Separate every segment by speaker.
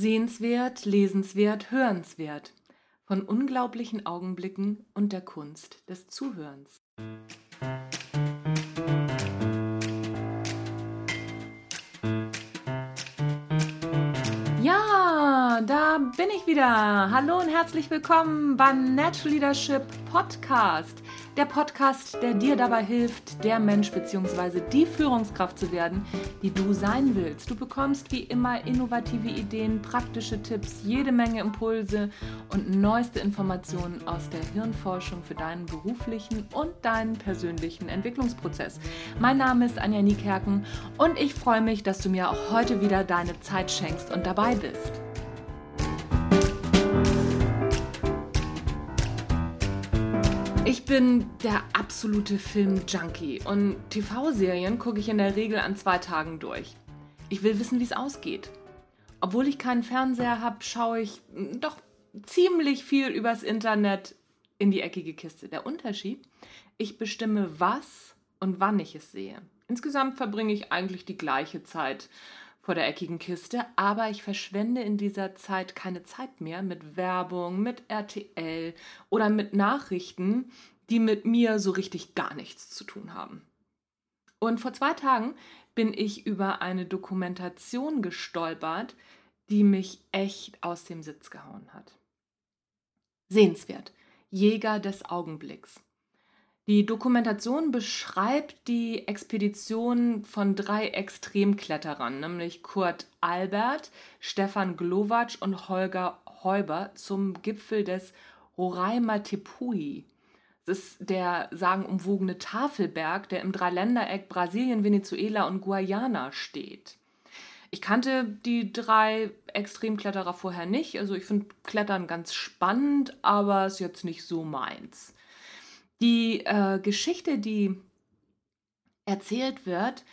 Speaker 1: Sehenswert, lesenswert, hörenswert. Von unglaublichen Augenblicken und der Kunst des Zuhörens. Bin ich wieder. Hallo und herzlich willkommen beim Natural Leadership Podcast der Podcast, der dir dabei hilft, der Mensch bzw. die Führungskraft zu werden, die du sein willst. Du bekommst wie immer innovative Ideen, praktische Tipps, jede Menge Impulse und neueste Informationen aus der Hirnforschung für deinen beruflichen und deinen persönlichen Entwicklungsprozess. Mein Name ist Anja Niekerken und ich freue mich, dass du mir auch heute wieder deine Zeit schenkst und dabei bist. Bin der absolute Film-Junkie und TV-Serien gucke ich in der Regel an zwei Tagen durch. Ich will wissen, wie es ausgeht. Obwohl ich keinen Fernseher habe, schaue ich doch ziemlich viel übers Internet in die eckige Kiste. Der Unterschied, ich bestimme, was und wann ich es sehe. Insgesamt verbringe ich eigentlich die gleiche Zeit vor der eckigen Kiste, aber ich verschwende in dieser Zeit keine Zeit mehr mit Werbung, mit RTL oder mit Nachrichten, die mit mir so richtig gar nichts zu tun haben. Und vor zwei Tagen bin ich über eine Dokumentation gestolpert, die mich echt aus dem Sitz gehauen hat. Sehenswert. Jäger des Augenblicks. Die Dokumentation beschreibt die Expedition von drei Extremkletterern, nämlich Kurt Albert, Stefan Glowacz und Holger Heuber zum Gipfel des Roraima Tepui. Das ist der sagenumwogene Tafelberg, der im Dreiländereck Brasilien, Venezuela und Guayana steht. Ich kannte die drei Extremkletterer vorher nicht. Also ich finde Klettern ganz spannend, aber ist jetzt nicht so meins. Die äh, Geschichte, die erzählt wird,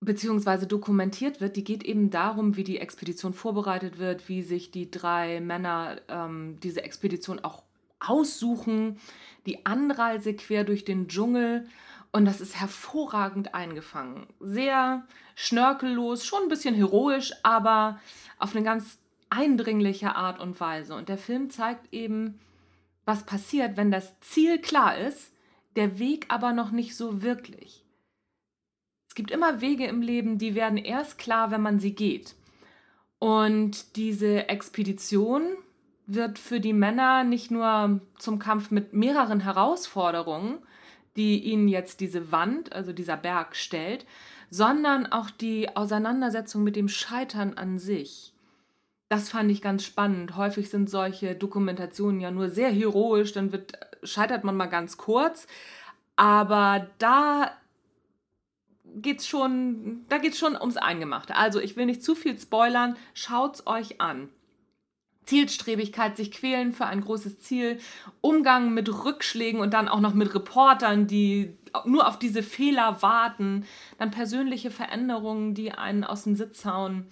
Speaker 1: beziehungsweise dokumentiert wird, die geht eben darum, wie die Expedition vorbereitet wird, wie sich die drei Männer ähm, diese Expedition auch aussuchen, die Anreise quer durch den Dschungel. Und das ist hervorragend eingefangen. Sehr schnörkellos, schon ein bisschen heroisch, aber auf eine ganz eindringliche Art und Weise. Und der Film zeigt eben, was passiert, wenn das Ziel klar ist, der Weg aber noch nicht so wirklich. Es gibt immer Wege im Leben, die werden erst klar, wenn man sie geht. Und diese Expedition wird für die Männer nicht nur zum Kampf mit mehreren Herausforderungen, die ihnen jetzt diese Wand, also dieser Berg stellt, sondern auch die Auseinandersetzung mit dem Scheitern an sich. Das fand ich ganz spannend. Häufig sind solche Dokumentationen ja nur sehr heroisch, dann wird, scheitert man mal ganz kurz. Aber da geht's schon, schon ums Eingemachte. Also ich will nicht zu viel spoilern, schaut's euch an. Zielstrebigkeit, sich quälen für ein großes Ziel, Umgang mit Rückschlägen und dann auch noch mit Reportern, die nur auf diese Fehler warten, dann persönliche Veränderungen, die einen aus dem Sitz hauen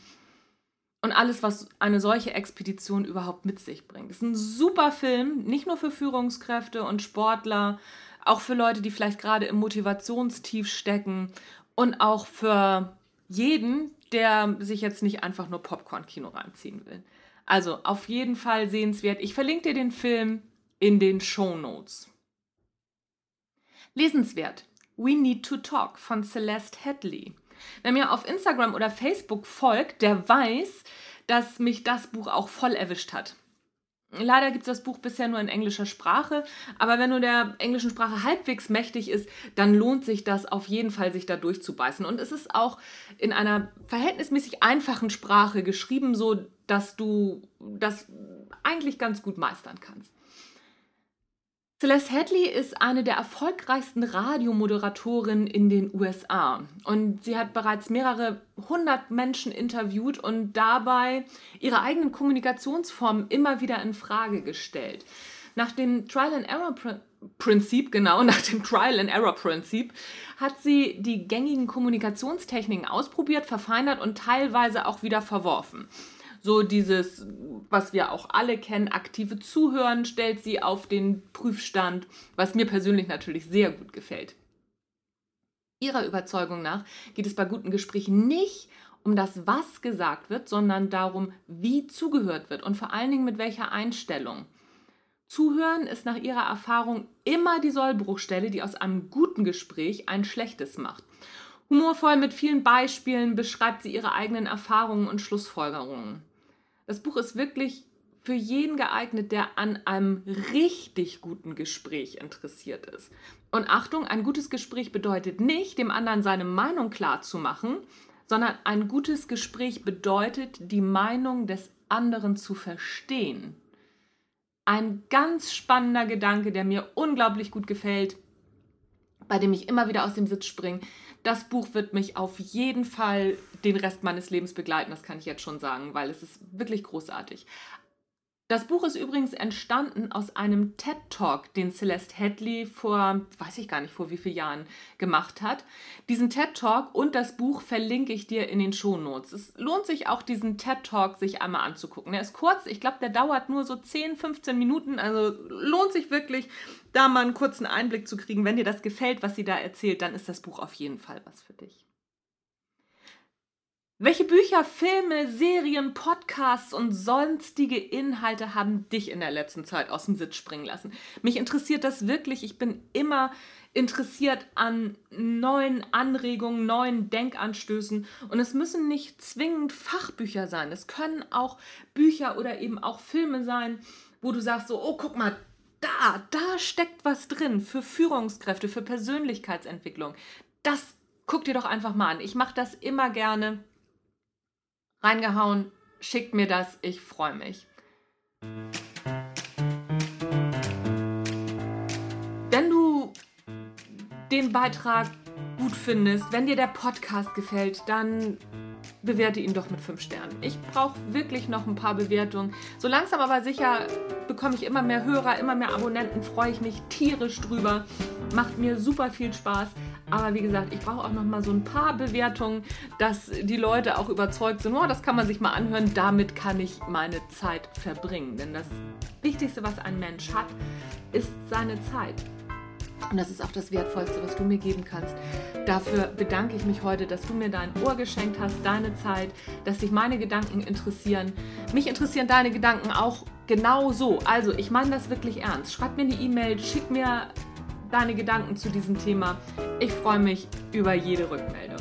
Speaker 1: und alles, was eine solche Expedition überhaupt mit sich bringt. Es ist ein super Film, nicht nur für Führungskräfte und Sportler, auch für Leute, die vielleicht gerade im Motivationstief stecken und auch für jeden, der sich jetzt nicht einfach nur Popcorn-Kino reinziehen will. Also auf jeden Fall sehenswert. Ich verlinke dir den Film in den Show Notes. Lesenswert. We Need to Talk von Celeste Hadley. Wer mir auf Instagram oder Facebook folgt, der weiß, dass mich das Buch auch voll erwischt hat. Leider gibt es das Buch bisher nur in englischer Sprache, aber wenn du der englischen Sprache halbwegs mächtig ist, dann lohnt sich das auf jeden Fall, sich da durchzubeißen. Und es ist auch in einer verhältnismäßig einfachen Sprache geschrieben, so dass du das eigentlich ganz gut meistern kannst. Celeste Hadley ist eine der erfolgreichsten Radiomoderatorinnen in den USA und sie hat bereits mehrere hundert Menschen interviewt und dabei ihre eigenen Kommunikationsformen immer wieder in Frage gestellt. Nach dem Trial and Error Prinzip, genau, nach dem Trial and Error Prinzip, hat sie die gängigen Kommunikationstechniken ausprobiert, verfeinert und teilweise auch wieder verworfen. So dieses, was wir auch alle kennen, aktive Zuhören stellt sie auf den Prüfstand, was mir persönlich natürlich sehr gut gefällt. Ihrer Überzeugung nach geht es bei guten Gesprächen nicht um das, was gesagt wird, sondern darum, wie zugehört wird und vor allen Dingen mit welcher Einstellung. Zuhören ist nach ihrer Erfahrung immer die Sollbruchstelle, die aus einem guten Gespräch ein schlechtes macht. Humorvoll mit vielen Beispielen beschreibt sie ihre eigenen Erfahrungen und Schlussfolgerungen. Das Buch ist wirklich für jeden geeignet, der an einem richtig guten Gespräch interessiert ist. Und Achtung, ein gutes Gespräch bedeutet nicht, dem anderen seine Meinung klar zu machen, sondern ein gutes Gespräch bedeutet, die Meinung des anderen zu verstehen. Ein ganz spannender Gedanke, der mir unglaublich gut gefällt, bei dem ich immer wieder aus dem Sitz springe. Das Buch wird mich auf jeden Fall den Rest meines Lebens begleiten, das kann ich jetzt schon sagen, weil es ist wirklich großartig. Das Buch ist übrigens entstanden aus einem TED Talk, den Celeste Hadley vor, weiß ich gar nicht, vor wie vielen Jahren gemacht hat. Diesen TED Talk und das Buch verlinke ich dir in den Shownotes. Es lohnt sich auch, diesen TED Talk sich einmal anzugucken. Er ist kurz, ich glaube, der dauert nur so 10, 15 Minuten, also lohnt sich wirklich, da mal einen kurzen Einblick zu kriegen. Wenn dir das gefällt, was sie da erzählt, dann ist das Buch auf jeden Fall was für dich. Welche Bücher, Filme, Serien, Podcasts und sonstige Inhalte haben dich in der letzten Zeit aus dem Sitz springen lassen? Mich interessiert das wirklich. Ich bin immer interessiert an neuen Anregungen, neuen Denkanstößen. Und es müssen nicht zwingend Fachbücher sein. Es können auch Bücher oder eben auch Filme sein, wo du sagst so, oh, guck mal, da, da steckt was drin für Führungskräfte, für Persönlichkeitsentwicklung. Das guck dir doch einfach mal an. Ich mache das immer gerne reingehauen. Schickt mir das, ich freue mich. Wenn du den Beitrag gut findest, wenn dir der Podcast gefällt, dann bewerte ihn doch mit 5 Sternen. Ich brauche wirklich noch ein paar Bewertungen. So langsam aber sicher bekomme ich immer mehr Hörer, immer mehr Abonnenten, freue ich mich tierisch drüber. Macht mir super viel Spaß. Aber wie gesagt, ich brauche auch noch mal so ein paar Bewertungen, dass die Leute auch überzeugt sind, oh, das kann man sich mal anhören, damit kann ich meine Zeit verbringen. Denn das Wichtigste, was ein Mensch hat, ist seine Zeit. Und das ist auch das Wertvollste, was du mir geben kannst. Dafür bedanke ich mich heute, dass du mir dein Ohr geschenkt hast, deine Zeit, dass dich meine Gedanken interessieren. Mich interessieren deine Gedanken auch genau so. Also, ich meine das wirklich ernst. Schreib mir eine E-Mail, schick mir deine Gedanken zu diesem Thema. Ich freue mich über jede Rückmeldung.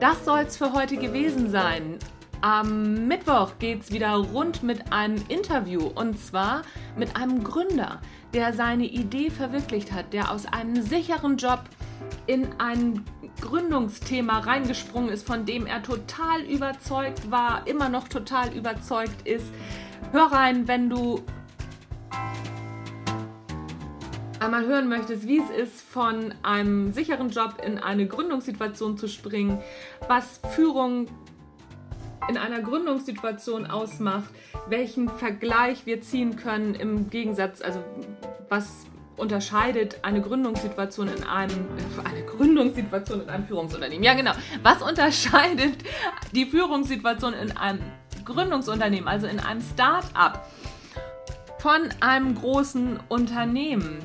Speaker 1: Das soll es für heute gewesen sein. Am Mittwoch geht es wieder rund mit einem Interview und zwar mit einem Gründer, der seine Idee verwirklicht hat, der aus einem sicheren Job in ein Gründungsthema reingesprungen ist, von dem er total überzeugt war, immer noch total überzeugt ist. Hör rein, wenn du einmal hören möchtest, wie es ist, von einem sicheren Job in eine Gründungssituation zu springen, was Führung in einer Gründungssituation ausmacht, welchen Vergleich wir ziehen können im Gegensatz, also was unterscheidet eine Gründungssituation in einem eine Gründungssituation in einem Führungsunternehmen. Ja, genau. Was unterscheidet die Führungssituation in einem Gründungsunternehmen, also in einem Start-up von einem großen Unternehmen?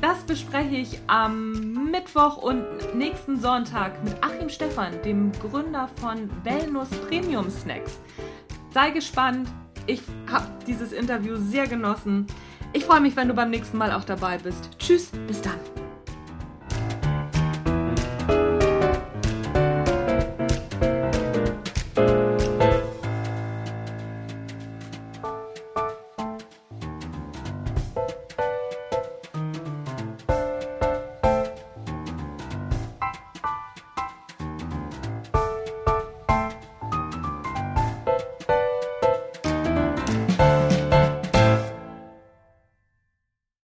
Speaker 1: Das bespreche ich am Mittwoch und nächsten Sonntag mit Achim Stephan, dem Gründer von Wellness Premium Snacks. Sei gespannt. Ich habe dieses Interview sehr genossen. Ich freue mich, wenn du beim nächsten Mal auch dabei bist. Tschüss, bis dann.